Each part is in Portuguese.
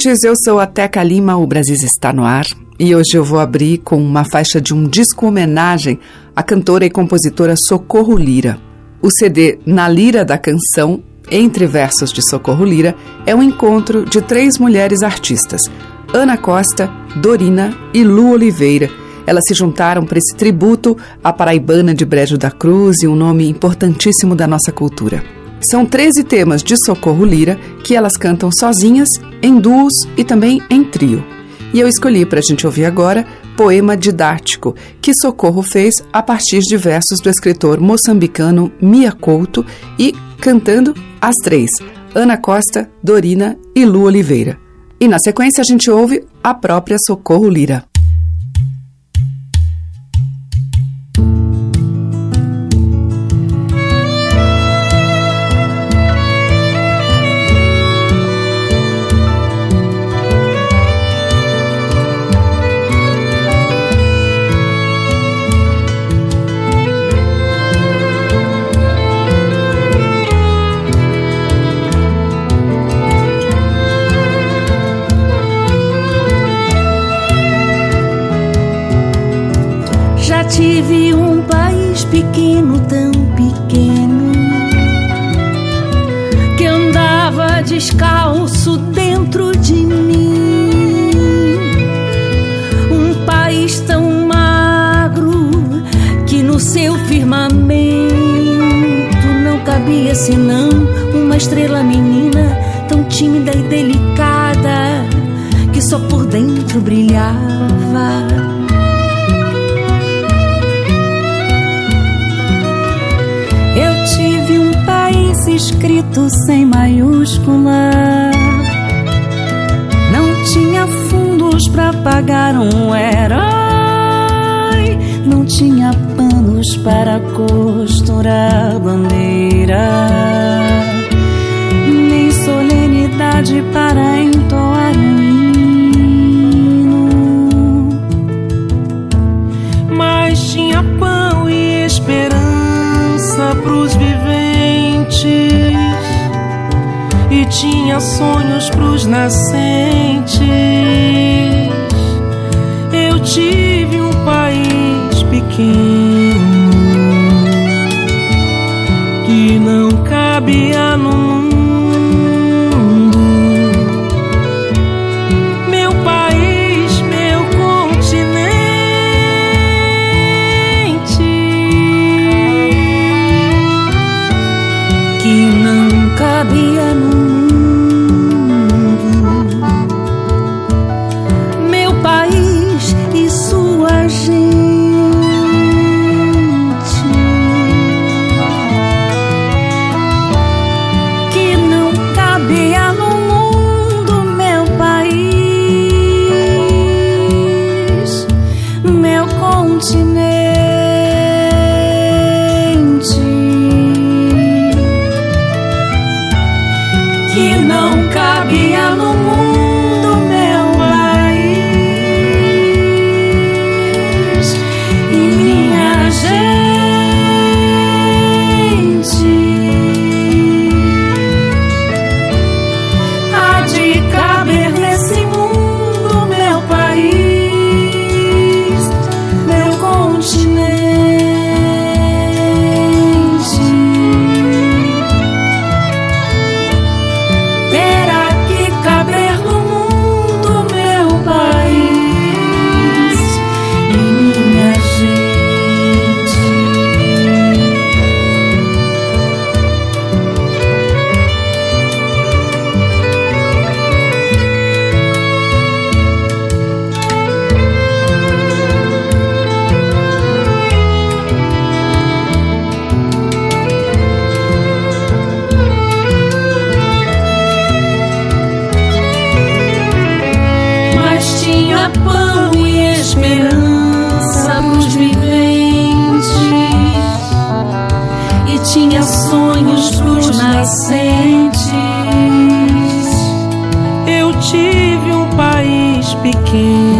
Ouvintes, eu sou a Teca Lima, o Brasil está no ar e hoje eu vou abrir com uma faixa de um disco homenagem à cantora e compositora Socorro Lira. O CD Na Lira da Canção, entre versos de Socorro Lira, é um encontro de três mulheres artistas, Ana Costa, Dorina e Lu Oliveira. Elas se juntaram para esse tributo à paraibana de Brejo da Cruz e um nome importantíssimo da nossa cultura. São 13 temas de Socorro Lira que elas cantam sozinhas, em duos e também em trio. E eu escolhi para a gente ouvir agora Poema Didático, que Socorro fez a partir de versos do escritor moçambicano Mia Couto e cantando as três, Ana Costa, Dorina e Lu Oliveira. E na sequência a gente ouve a própria Socorro Lira. Descalço dentro de mim. Um país tão magro que no seu firmamento não cabia senão uma estrela menina tão tímida e delicada que só por dentro brilhava. Escrito sem maiúscula. Não tinha fundos para pagar um herói. Não tinha panos para costurar bandeira. Nem solenidade para entoar um hino. Mas tinha pão e esperança pros viventes tinha sonhos pros nascentes. Eu tive um país pequeno que não cabia no mundo. Meu país, meu continente que não cabia tinha sonhos pros nascentes. Eu tive um país pequeno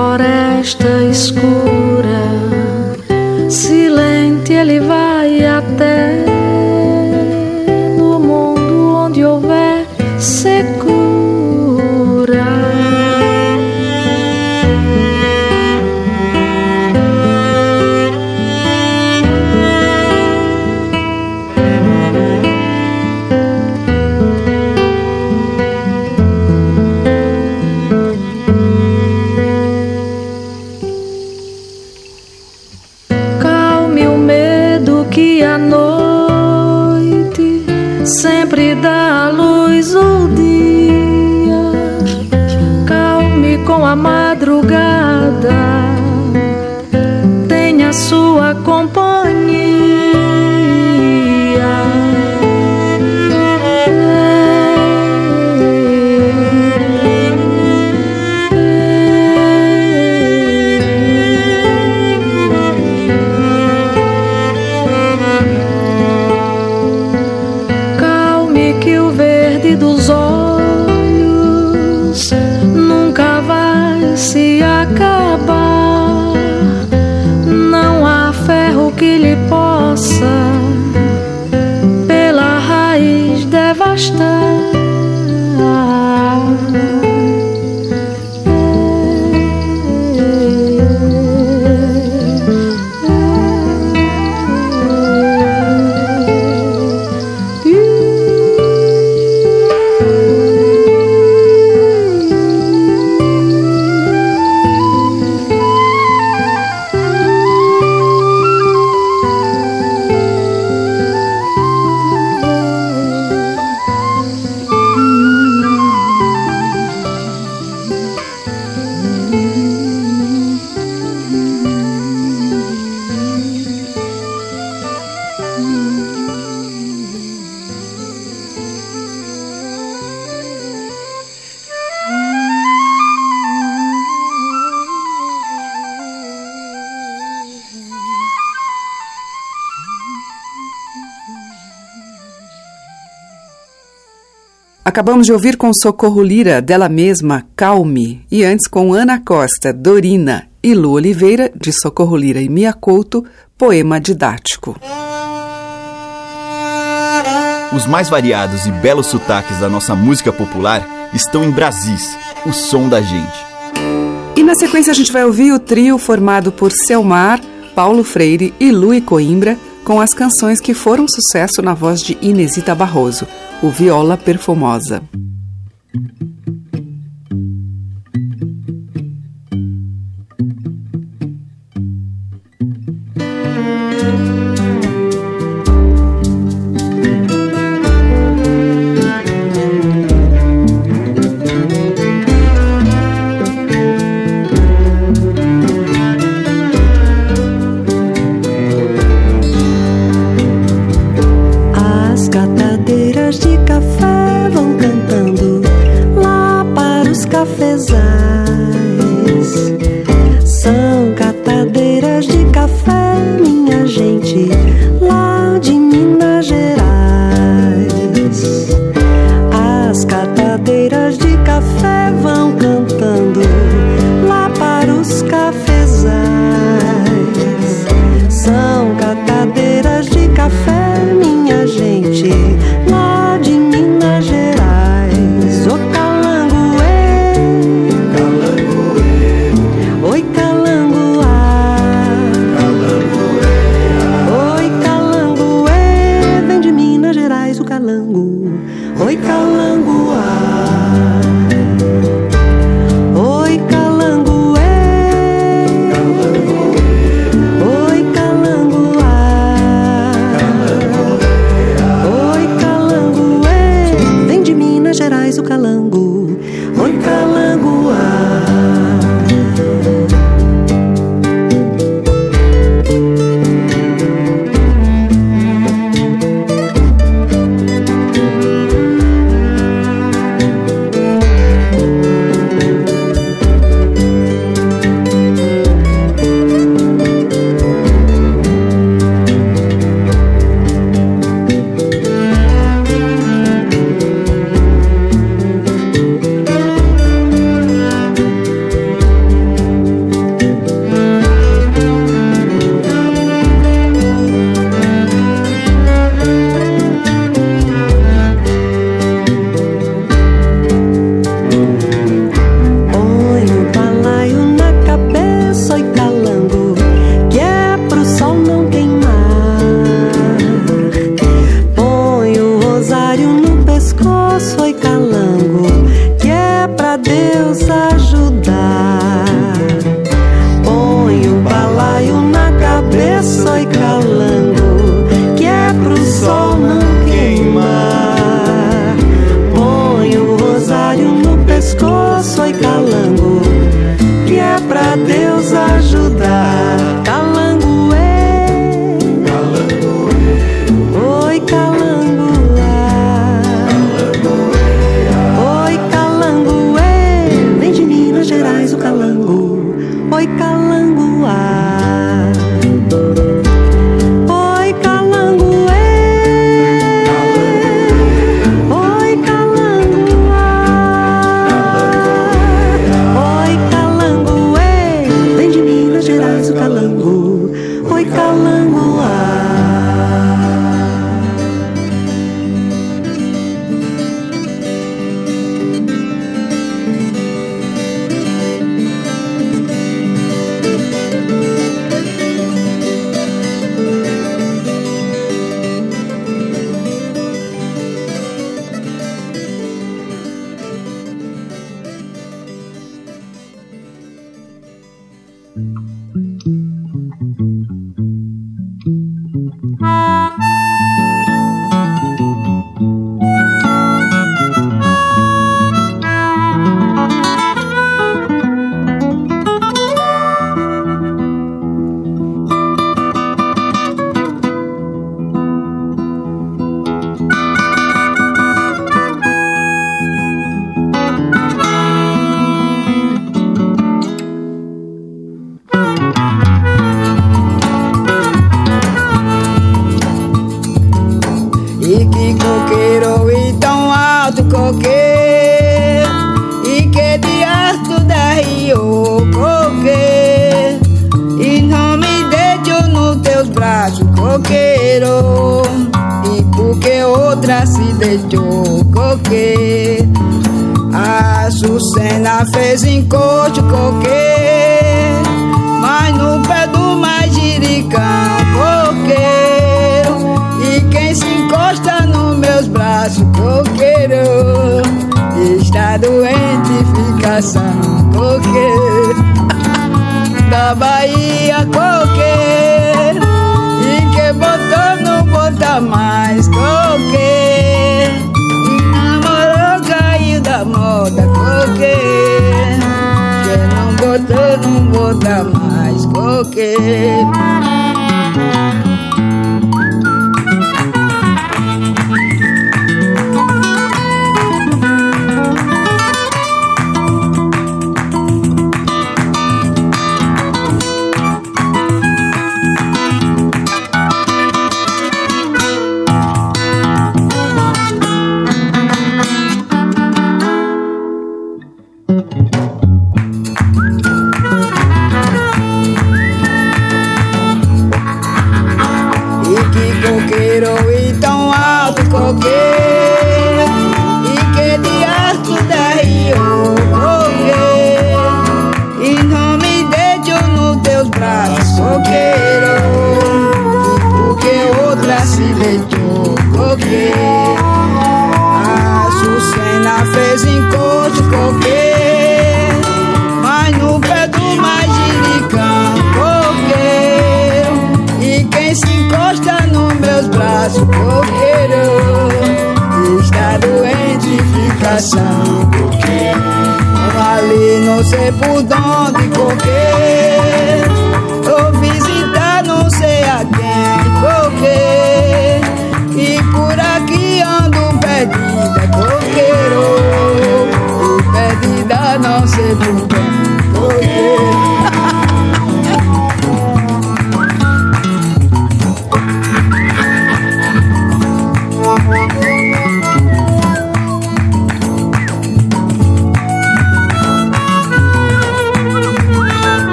noite Acabamos de ouvir com Socorro Lira, dela mesma, Calme, e antes com Ana Costa, Dorina e Lu Oliveira, de Socorro Lira e Mia Couto, poema didático. Os mais variados e belos sotaques da nossa música popular estão em Brasis, o som da gente. E na sequência a gente vai ouvir o trio formado por Selmar, Paulo Freire e Lui Coimbra, com as canções que foram sucesso na voz de Inesita Barroso o Viola Perfumosa.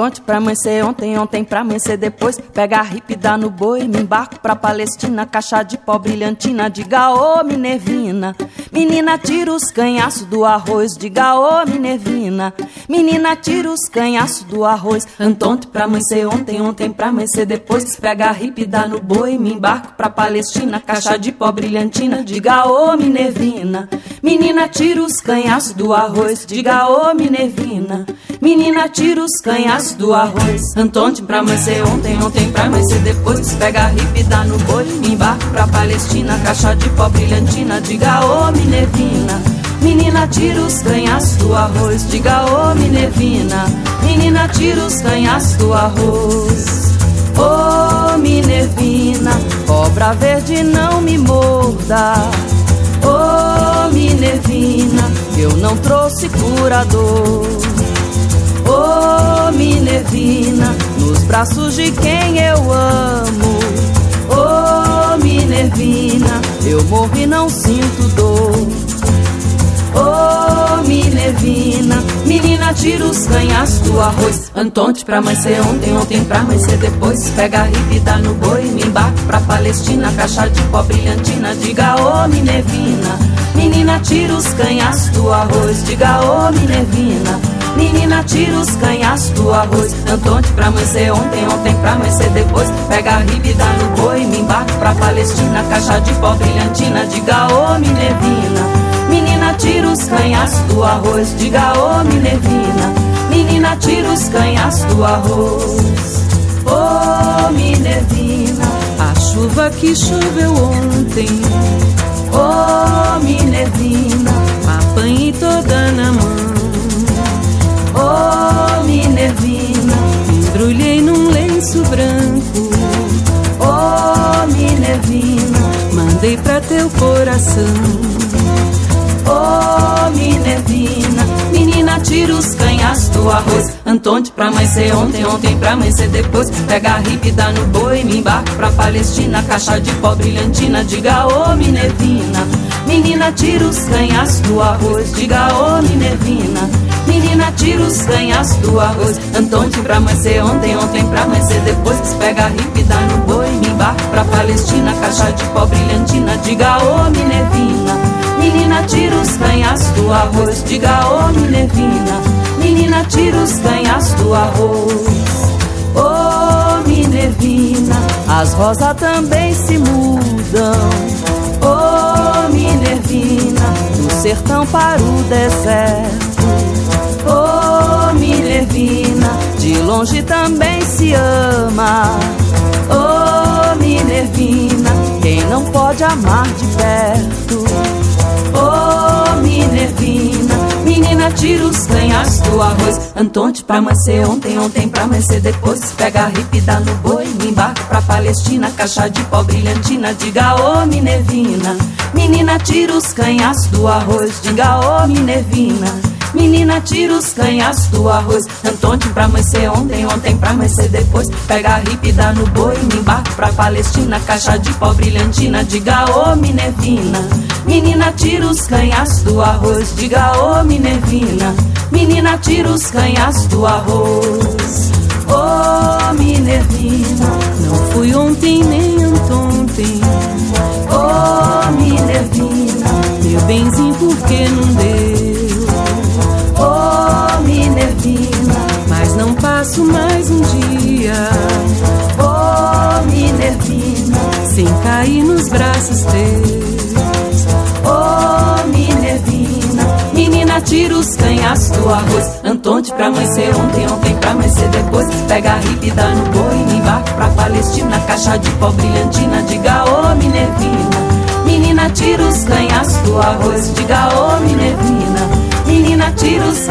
Antonte pra amanhecer ontem, ontem pra amanhecer depois. Pega a hip, dá no boi, me embarco pra Palestina. Caixa de pó brilhantina, diga ô Minervina. Menina, tira os canhaços do arroz, diga ô Minervina. Menina, tira os canhaços do arroz. Antonte pra amanhecer ontem, ontem pra amanhecer depois. Pega a hip, dá no boi, me embarco pra Palestina. Caixa de pó brilhantina, diga ô Minervina. Menina, tira os canhaços do arroz, diga ô Minervina. Menina, tira os canhaços do arroz. Antonte pra amanhecer ontem, ontem pra amanhecer depois. Pega a hip, dá no boi, embarco pra Palestina. Caixa de pó brilhantina, diga ô Minervina. Menina, tira os canhaços do arroz, diga ô Minervina. Menina, tira os canhaços do arroz. Ô oh, Minervina, cobra verde não me morda. Ô oh, Minervina, eu não trouxe curador. Ô oh, Minervina, nos braços de quem eu amo. Minervina, eu morro e não sinto dor. Oh, Minervina, menina, tira os canhas do arroz. Antonte pra amanhecer ontem, ontem pra amanhecer depois. Pega a ribe, dá no boi, me embarco pra Palestina. Caixa de pó brilhantina, diga oh, Minervina. Menina, tira os canhas do arroz, diga oh, Minervina. Tira os canhas do arroz. Antonte pra amanhecer ontem, ontem pra amanhecer depois. Pega a ribe, dá no boi, me embarco pra Palestina. Caixa de pó brilhantina, diga ô, Minervina. Menina, tira os canhas do arroz, diga ô oh, Minervina. Menina, tira os canhas do arroz. Ô oh, Minervina, a chuva que choveu ontem. Ô oh, Minervina, apanhei toda na mão. Oh, Minervina, embrulhei num lenço branco. Oh, Minervina, mandei pra teu coração. Oh, Minervina, menina, tira os canhas do arroz. Antonte pra amanhecer ontem, ontem pra amanhecer depois. Pega a ripe, no boi, me embarco pra Palestina. Caixa de pó brilhantina, diga ô oh, Minervina. Menina, tira os canhas do arroz, diga ô oh, Minervina. Menina, tira os canhas do arroz. Antonte pra amanhecer ontem, ontem pra amanhecer depois. Pega a ripe, dá no boi, me embarco pra Palestina. Caixa de pó brilhantina, diga ô oh, Minervina. Menina, tira os canhas do arroz, diga ô oh, Minervina. Menina, tira os canhas do arroz. Ô oh, Minervina, as rosas também se mudam. Ô oh, Minervina, do sertão para o deserto. Minervina, de longe também se ama. Oh, Minervina, quem não pode amar de perto? Oh, Minervina, menina, tira os canhas do arroz. Antonte pra amanhecer ontem, ontem pra amanhecer depois. Pega a ripe, dá no boi, me embarco pra Palestina. Caixa de pó brilhantina, diga ô, oh, Minervina. Menina, tira os canhas do arroz, diga ô, oh, Minervina. Menina, tira os canhas do arroz. Antonte pra amanhecer ontem, ontem pra amanhecer depois. Pega a ripe, dá no boi, me embarco pra Palestina. Caixa de pó brilhantina, diga ô Minervina. Menina, tira os canhas do arroz, diga ô Minervina. Menina, tira os canhas do arroz. Ô oh, Minervina, não fui ontem nem anteontem. Ô oh, Minervina, meu benzinho, por que não deu? Minervina, mas não passo mais um dia. Oh, Minervina, sem cair nos braços teus. Oh, Minervina, menina, tira os canhas do arroz. Antonte pra amanhecer ontem, ontem pra amanhecer depois. Pega a ripe, dá no boi, me embarco pra Palestina. Caixa de pó brilhantina, diga oh, Minervina. Menina, tira os canhas do arroz, diga oh, Minervina. Menina, tira os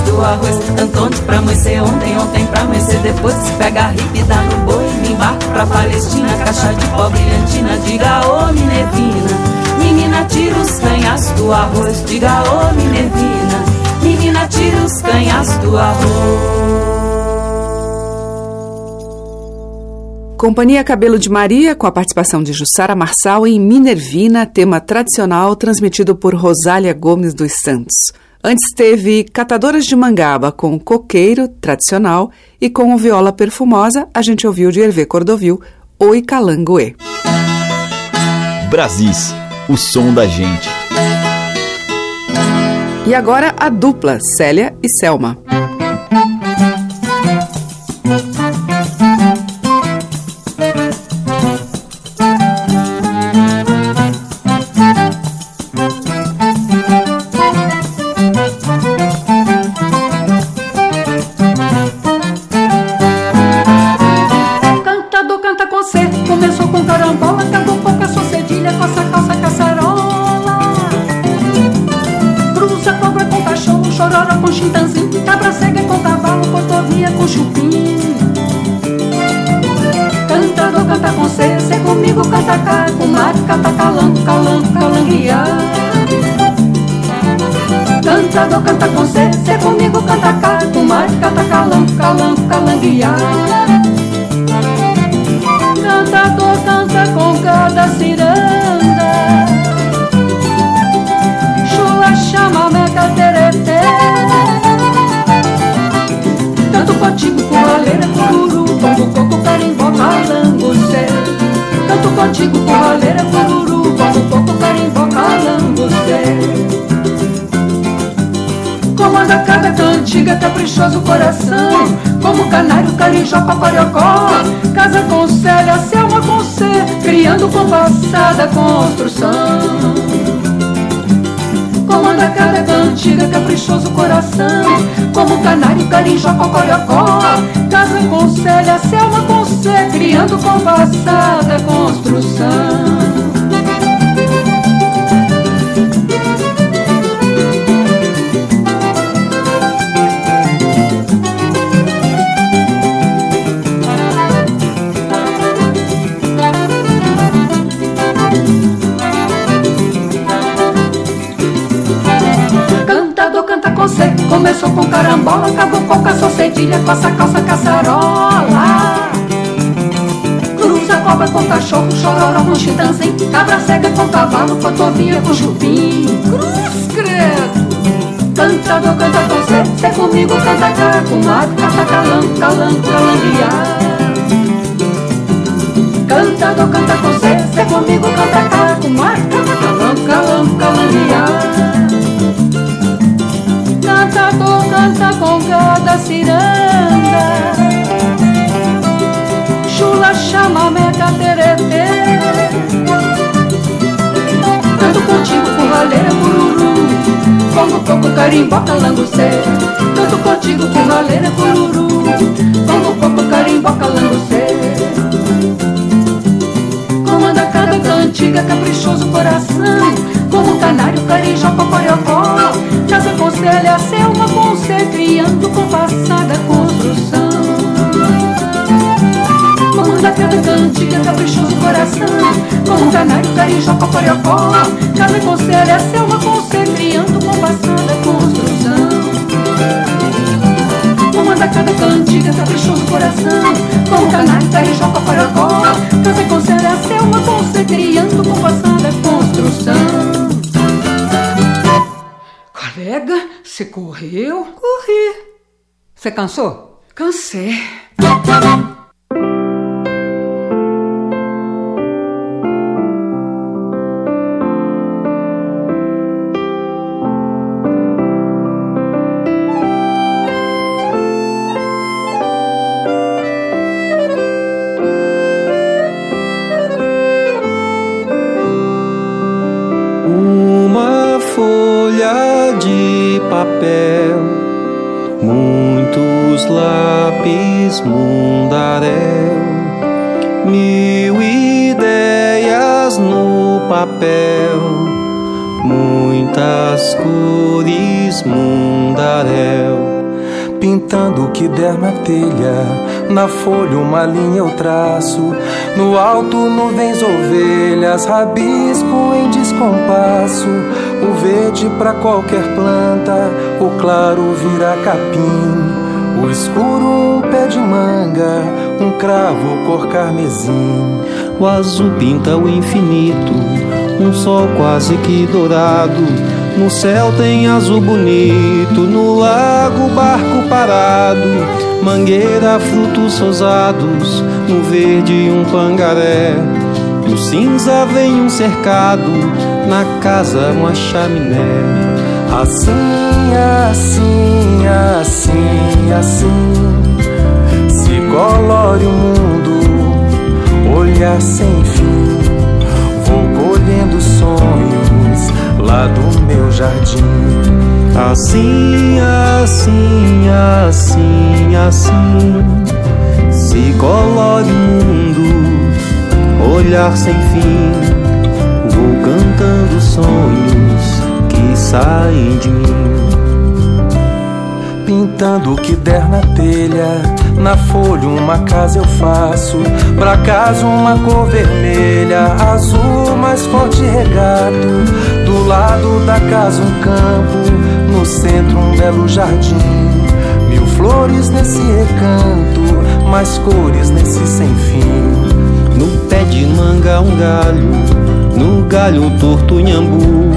do arroz. Antonte pra amanhecer ontem, ontem pra amanhecer depois. Pega a ripe, dá no boi, me embarco pra Palestina. Caixa de pó brilhantina, diga ô oh, Minervina. Menina, tira os do arroz, diga ô oh, Minervina. Menina, tira os do arroz. Companhia Cabelo de Maria, com a participação de Jussara Marçal em Minervina, tema tradicional transmitido por Rosália Gomes dos Santos. Antes teve Catadoras de Mangaba com Coqueiro, tradicional, e com o Viola Perfumosa, a gente ouviu de Hervé Cordovil, Oi Calangoê. Brasis, o som da gente. E agora a dupla, Célia e Selma. canta com cê, cê é comigo canta cá, com mais canta calango, calango, Canta, Cantador canta com cada ciranda, chula chama meca tereté. Canto contigo com a leira, cururu, bombo, coco, carimbó, calango, cê. Canto contigo com a leira, cururu, bombo, coco, carimbó, calango, cê cada cantiga, caprichoso coração. Como canário, carijó, papariocó Casa com Célia, Selma com Criando com passada construção. Comanda cada cantiga, caprichoso coração. Como canário, carijó, papariocó Casa com Célia, Selma com Criando com passada construção Começou com carambola, acabou com caçou cedilha, coça, calça, caçarola. Cruza cobra com cachorro, chororó com chitanzim, cabra cega com cavalo, cotovia com chupim. Cruz credo! Cantador canta com cê, cê comigo canta cá, com mato, canta calango, calango, calanguear. Cantador canta com cê, cê comigo canta cá, com mato, canta calango, calango, calanguear cantador canta com cada ciranda. Chula chama meca tererê. Canto contigo curraleira cururu Congo coco carimbó calangocê Canto contigo curraleira cururu Congo coco carimbó calangocê Comanda cada cantiga caprichoso coração Como canário, carijó, cocoriocó. Casa conselha, selma com ser Criando com passada construção. Manda cada cantiga, caprichoso coração. Com canário, carijó, cocoriocó. Casa conselha, selma com ser Criando com passada construção. Manda cada cantiga, caprichoso coração. Com canário, carijó, cocoriocó. Casa conselha, selma com você correu? Corri. Você cansou? Cansei. Pintando o que der na telha. Na folha uma linha eu traço, no alto nuvens ovelhas, rabisco em descompasso. O verde para qualquer planta, o claro vira capim. O escuro um pé de manga, um cravo cor carmesim. O azul pinta o infinito, um sol quase que dourado no céu tem azul bonito, no lago barco parado, mangueira, frutos rosados, no verde um pangaré. No cinza vem um cercado, na casa uma chaminé. Assim, assim, assim, assim, se colore o mundo, olhar sem fim. Vou colhendo sonhos lá do meu jardim. Assim, assim, assim, assim, se colore o mundo, olhar sem fim. Vou cantando sonhos que saem de mim pintando o que der na telha. Na folha uma casa eu faço, pra casa uma cor vermelha, azul mais forte regado. Do lado da casa um campo, no centro um belo jardim. Mil flores nesse recanto, mais cores nesse sem fim. No pé de manga um galho, no galho torto nhambu.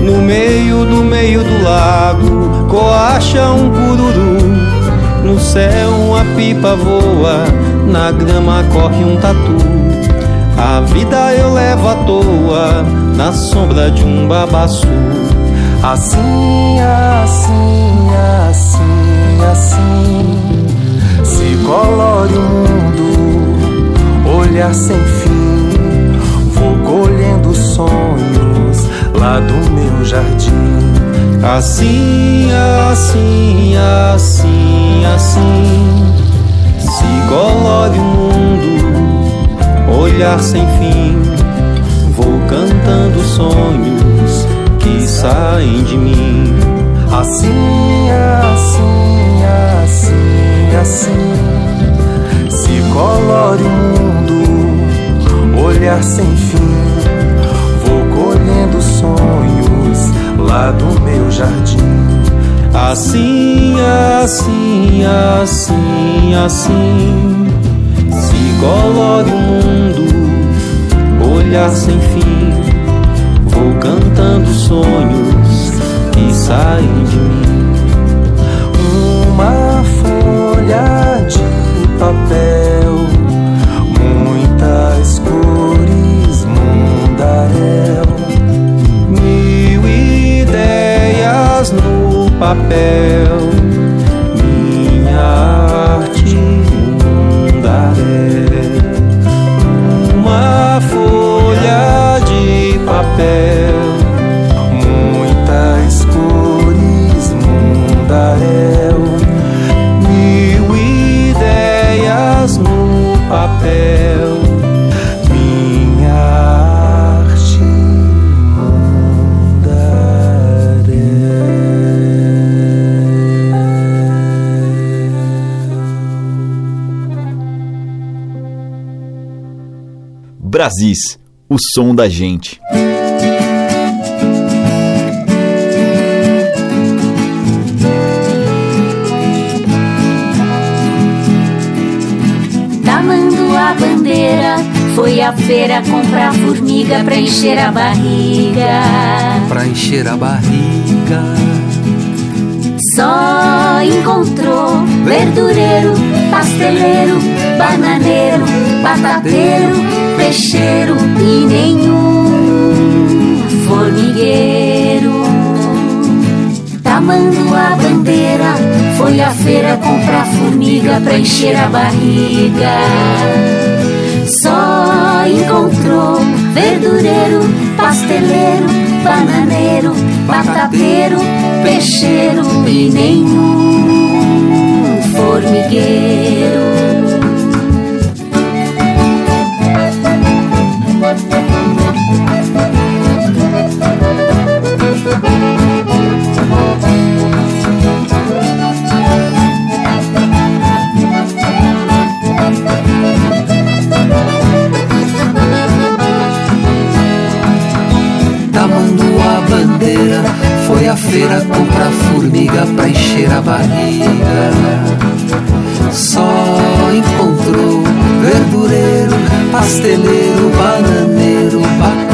No meio do meio do lago, coacha um cururu. No céu uma pipa voa, na grama corre um tatu. A vida eu levo à toa na sombra de um babaçu. Assim, assim, assim, assim se colore o mundo, olhar sem fim. Vou colhendo sonhos lá do meu jardim. Assim, assim, assim, assim se colore o mundo, olhar sem fim. Vou cantando sonhos que saem de mim. Assim, assim, assim, assim. Se colore o mundo, olhar sem fim. Vou colhendo sonhos lá do meu jardim. Assim, assim, assim, assim. Se colore o mundo, olhar sem fim. Vou cantando sonhos que saem de mim. Uma folha de papel, no papel, Brasis, o som da gente. Tamando a bandeira, foi à feira comprar formiga pra encher a barriga. Pra encher a barriga. Só encontrou verdureiro, pasteleiro, bananeiro, batateiro, peixeiro e nenhum formigueiro. Tamando a bandeira, foi à feira comprar formiga pra encher a barriga. Só encontrou verdureiro, pasteleiro, bananeiro, batateiro, peixeiro e nenhum formigueiro. Tamando a bandeira, foi à feira comprar formiga pra encher a barriga. Só encontrou verdureiro, pasteleiro, bananeiro, batateiro,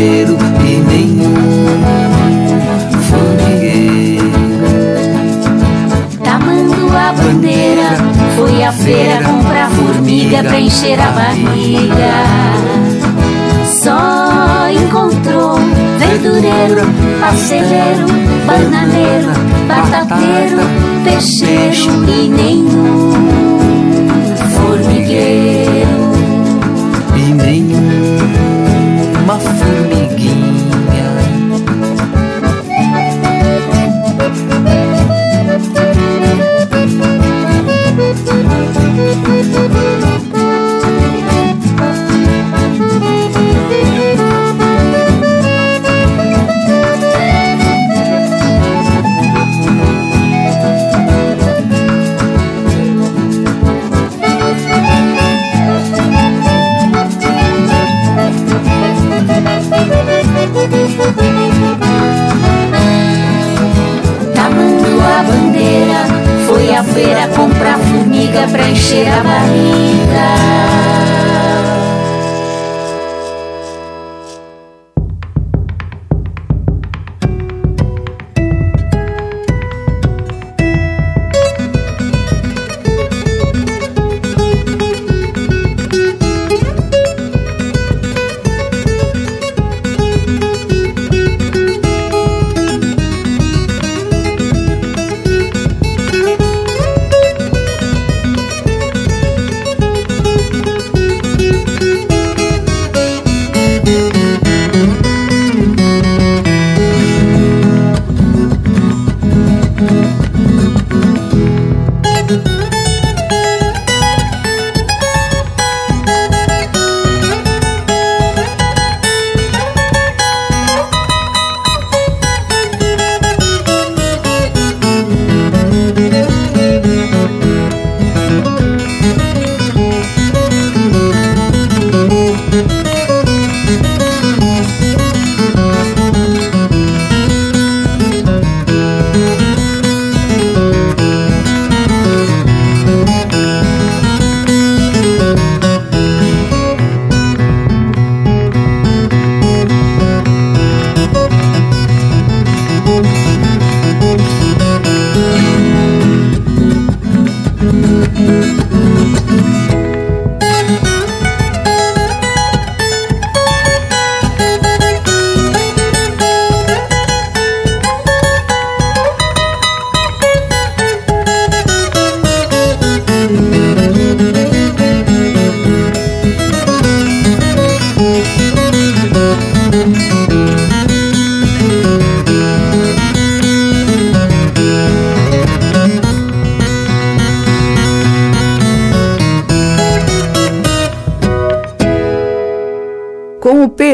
peixeiro e nenhum formigueiro. Tamando a bandeira, foi à feira comprar formiga pra encher a barriga. Só encontrou verdureiro, pasteleiro, bananeiro, batateiro, peixeiro e nenhum formigueiro. E nenhuma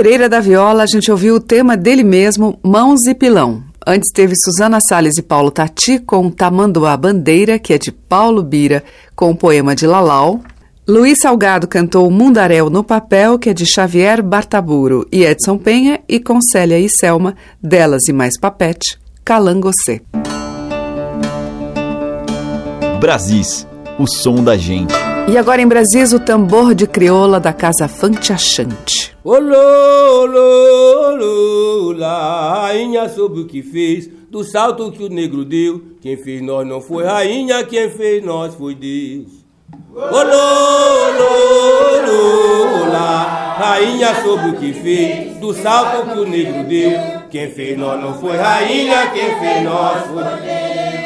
Pereira da Viola, a gente ouviu o tema dele mesmo, Mãos e Pilão. Antes teve Suzana Salles e Paulo Tati com Tamanduá Bandeira, que é de Paulo Bira, com o poema de Lalau. Luiz Salgado cantou Mundaréu no Papel, que é de Xavier Bartaburo e Edson Penha, e com Célia e Selma, Delas e Mais Papete, Calangocê. Brasis, o som da gente. E agora em Brasis, o tambor de crioula da casa Fante Achante. Olô, olô, olô, rainha soube o que fez, do salto que o negro deu. Quem fez nós não foi rainha, quem fez nós foi Deus. Olô, olô, olô, rainha soube o que fez, do salto que o negro deu. Quem fez nós não foi rainha, quem fez nós foi Deus.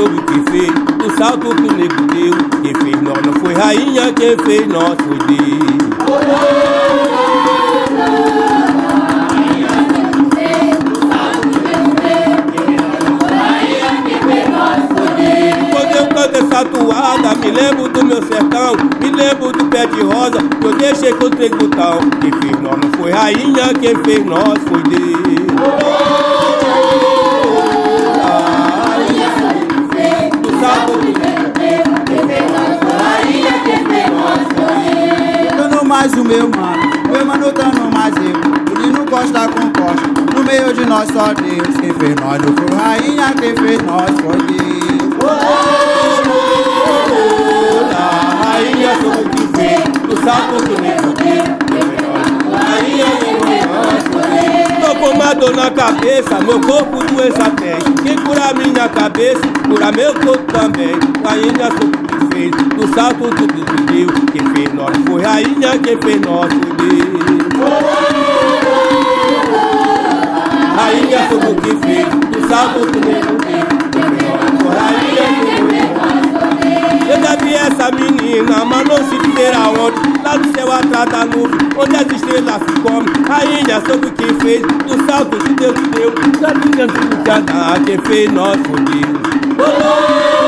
soube o que fez, do salto que o negro deu. Quem fez nós não foi rainha, quem fez nós foi Deus. Quando eu canto essa toada, me lembro do meu sertão, me lembro do pé de rosa, que eu deixei com o tributão. Quem fez nós não foi rainha, quem fez nós foi Deus. Mais o meu mano, meu mano dando mais eu. Menino costa com costa, no meio de nós só Deus. Quem fez nós não foi rainha, quem fez nós foi Deus. rainha soube o que fez, do salto que o negro deu. Rainha, quem nós foi Deus. Tô dor na cabeça, meu corpo doença tem. Quem cura minha cabeça, cura meu corpo também. Rainha o que fez, do salto que negro deu. Quem fez nós foi rainha, quem fez nós foi Deus. Rainha soube o que fez, do salto que negro deu. Quem fez nós foi rainha, quem fez nós eu já vi essa menina, mas não se dizer aonde Lá no céu atrás da nuvem, onde as estrelas se comem Rainha soube o que fez, do salto que Deus deu Já ninguém se cantar, quem fez nós foi Deus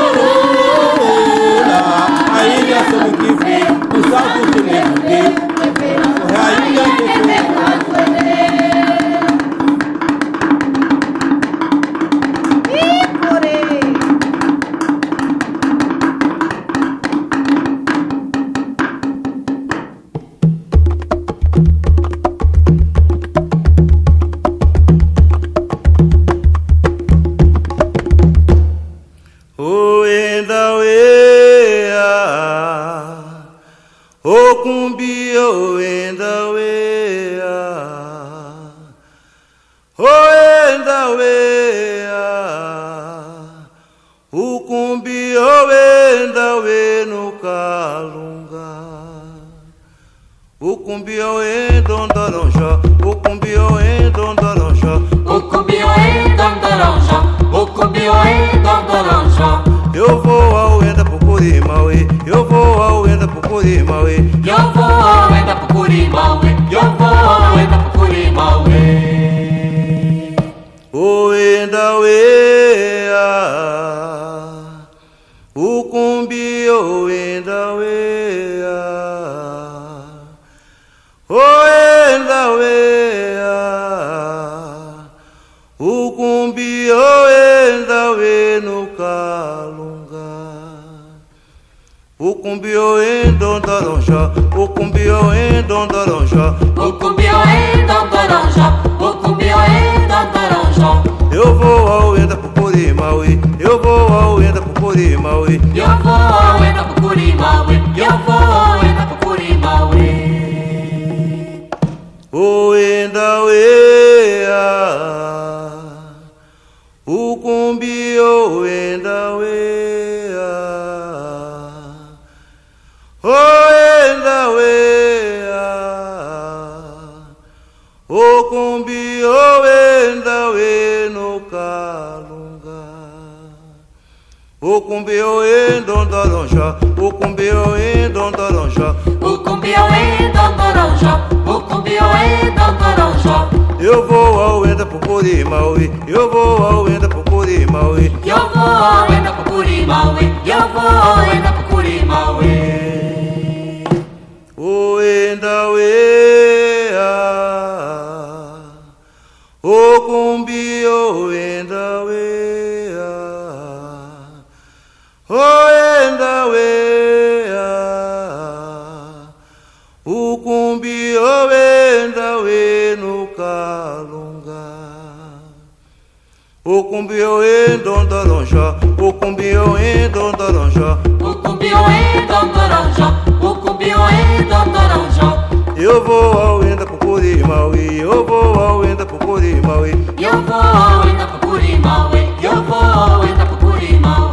Rainha soube o que fez, do salto que Deus te deu Rainha quem fez Eu vou ao enda pro Curimauí Eu vou ao enda pro Curimauí Eu vou ao enda pro Curimauí Eu vou ao enda pro Curimauí O enda wea O cumbi o enda wea O enda wea O cumbi o O cumbi o enda ondoranja O cumbi o enda ondoranja O cumbi oenda ondoranja O cumbi oenda ondoranja Eu vou ao enda pro Curimauí Eu vou ao enda pro Curimauí Eu vou ao enda pro Curimauí Eu vou ao enda pro Curimauí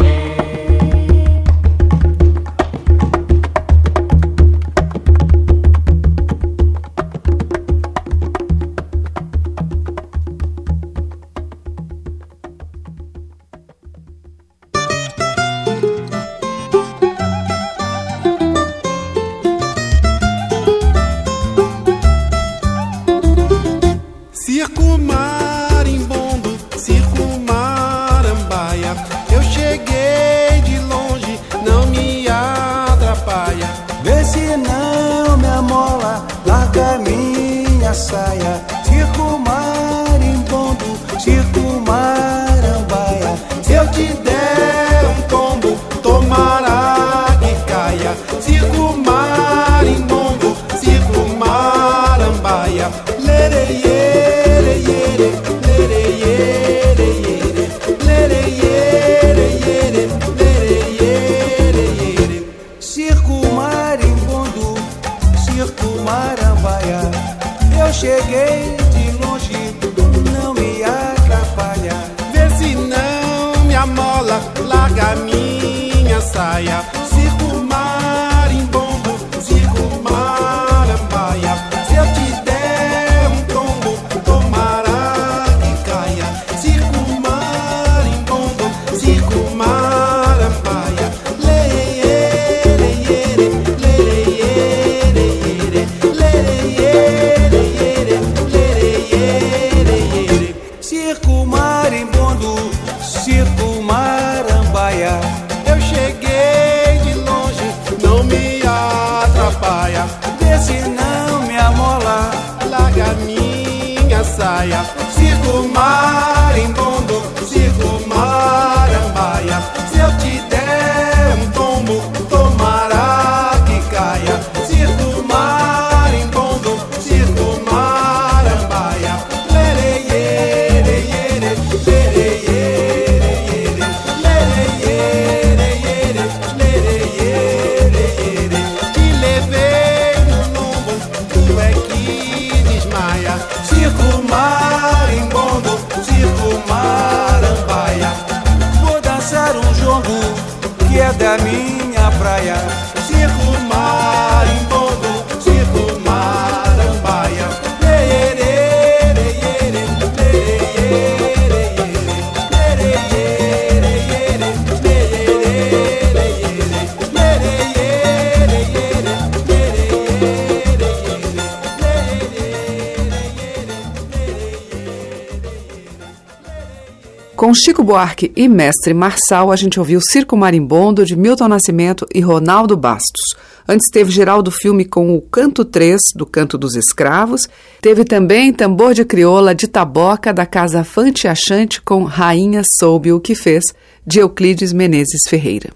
Com Chico Buarque e Mestre Marçal, a gente ouviu Circo Marimbondo de Milton Nascimento e Ronaldo Bastos. Antes teve Geraldo Filme com o Canto 3, do Canto dos Escravos. Teve também Tambor de Crioula de Taboca, da Casa Fante Achante, com Rainha Soube o que Fez, de Euclides Menezes Ferreira.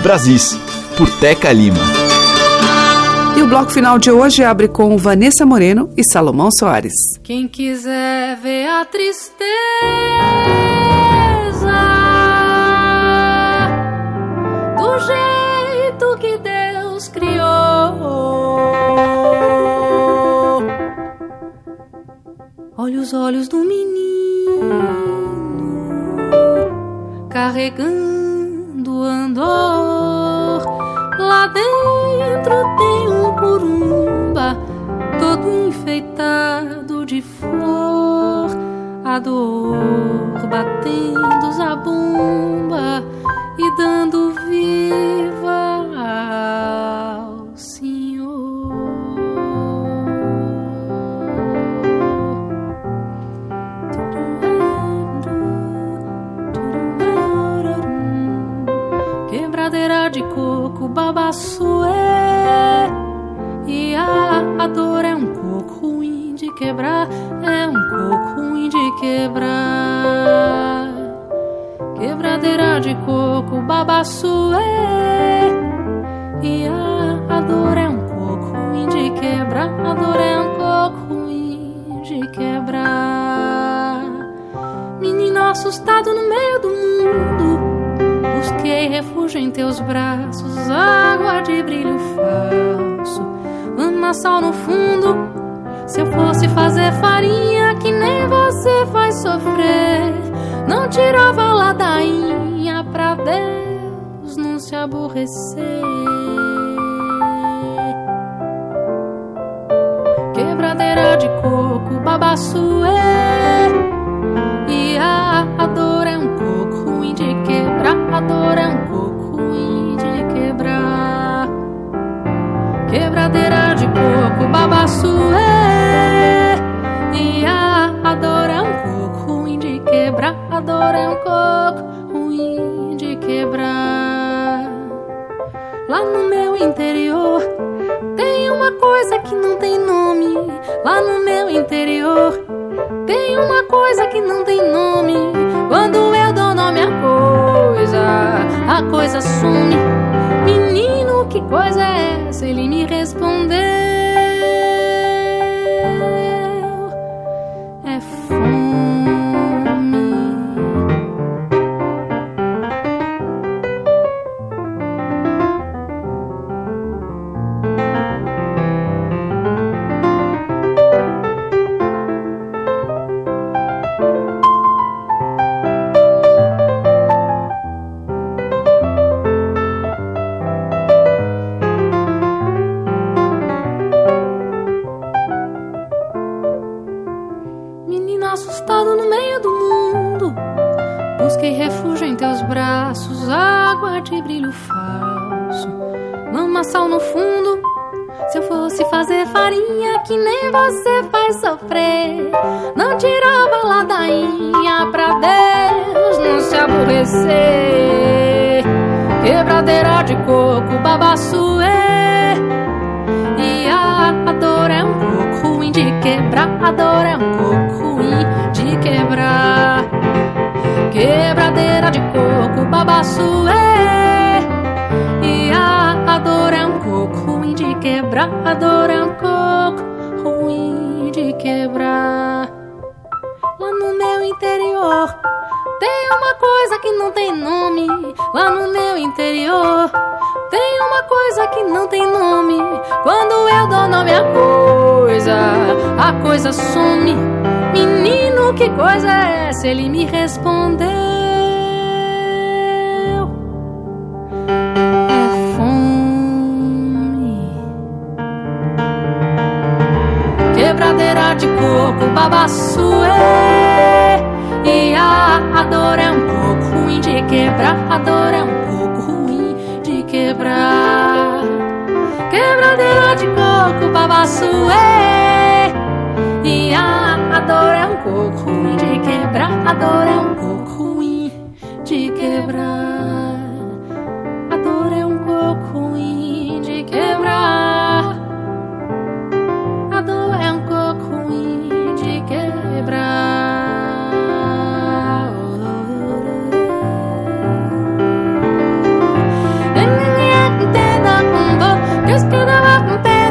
Brasis, por Teca Lima. E o bloco final de hoje abre com Vanessa Moreno e Salomão Soares. Quem quiser ver a tristeza do jeito que Deus criou, olha os olhos do menino carregando andor. Lá dentro dentro tem um curumba todo enfeitado de flor, a dor batendo zabumba e dando viva ao Senhor. Quebradeira de coco, babaçu Say. pouco babaçuê. E a, a dor é um pouco ruim de quebrar, a dor é um pouco ruim de quebrar. Quebradeira de coco, babaçuê. E a, a dor é um pouco ruim de quebrar, a dor é um pouco ruim de quebrar. A dor é um pouco ruim de quebrar. back.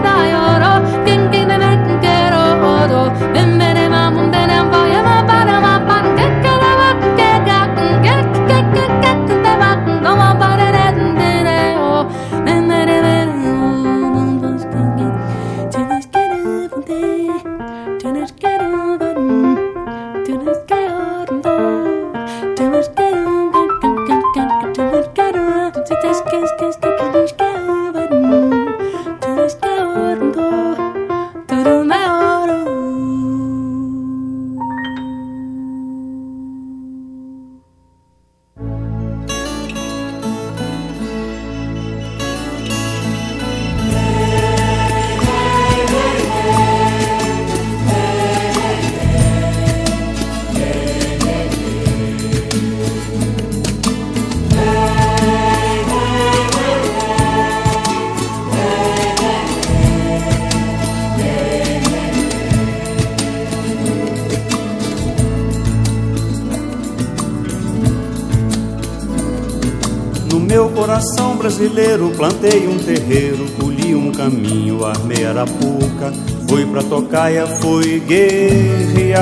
Meu coração brasileiro, plantei um terreiro, colhi um caminho, armei arapuca, fui pra tocaia, fui guerrear.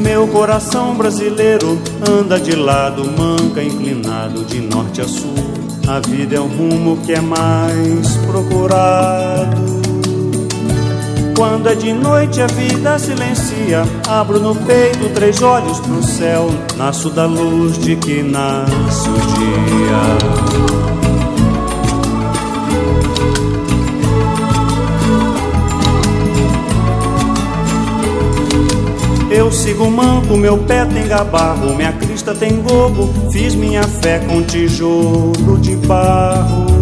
Meu coração brasileiro anda de lado, manca inclinado de norte a sul. A vida é o rumo que é mais procurado. Quando é de noite a vida silencia, abro no peito três olhos pro céu, nasço da luz de que nasce o dia. Eu sigo manco, meu pé tem gabarro, minha crista tem gogo, fiz minha fé com tijolo de barro.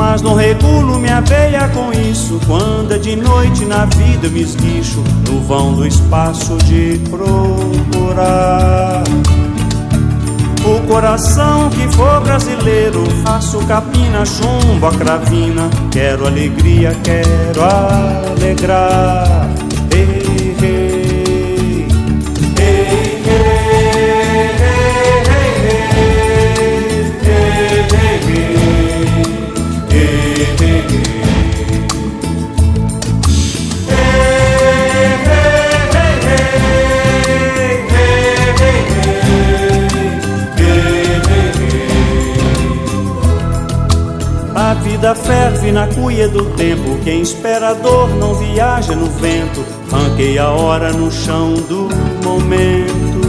Mas não regulo minha veia com isso, quando é de noite na vida eu me esguicho, no vão do espaço de procurar. O coração que for brasileiro, faço capina, chumbo, a cravina, quero alegria, quero alegrar. Vida ferve na cuia do tempo. Quem espera a dor não viaja no vento. Ranquei a hora no chão do momento.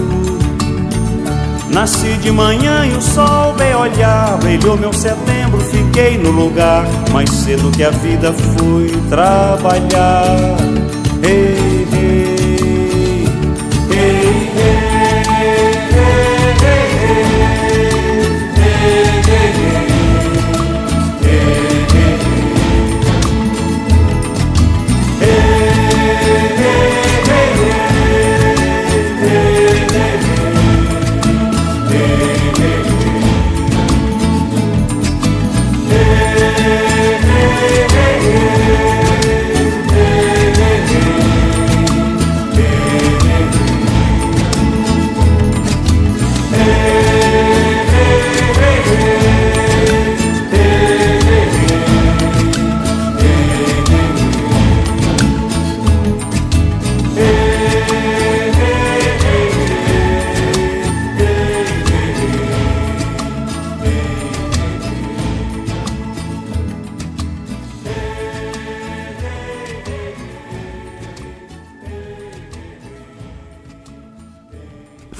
Nasci de manhã e o sol veio olhar. Brilhou meu setembro, fiquei no lugar. Mais cedo que a vida fui trabalhar. Ei,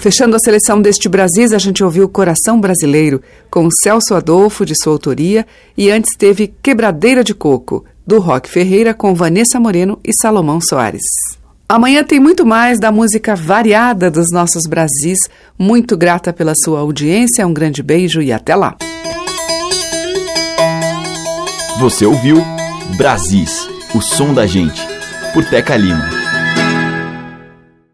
Fechando a seleção deste Brasis, a gente ouviu Coração Brasileiro, com Celso Adolfo, de sua autoria, e antes teve Quebradeira de Coco, do Rock Ferreira, com Vanessa Moreno e Salomão Soares. Amanhã tem muito mais da música variada dos nossos Brasis. Muito grata pela sua audiência, um grande beijo e até lá. Você ouviu Brasis, o som da gente, por Teca Lima.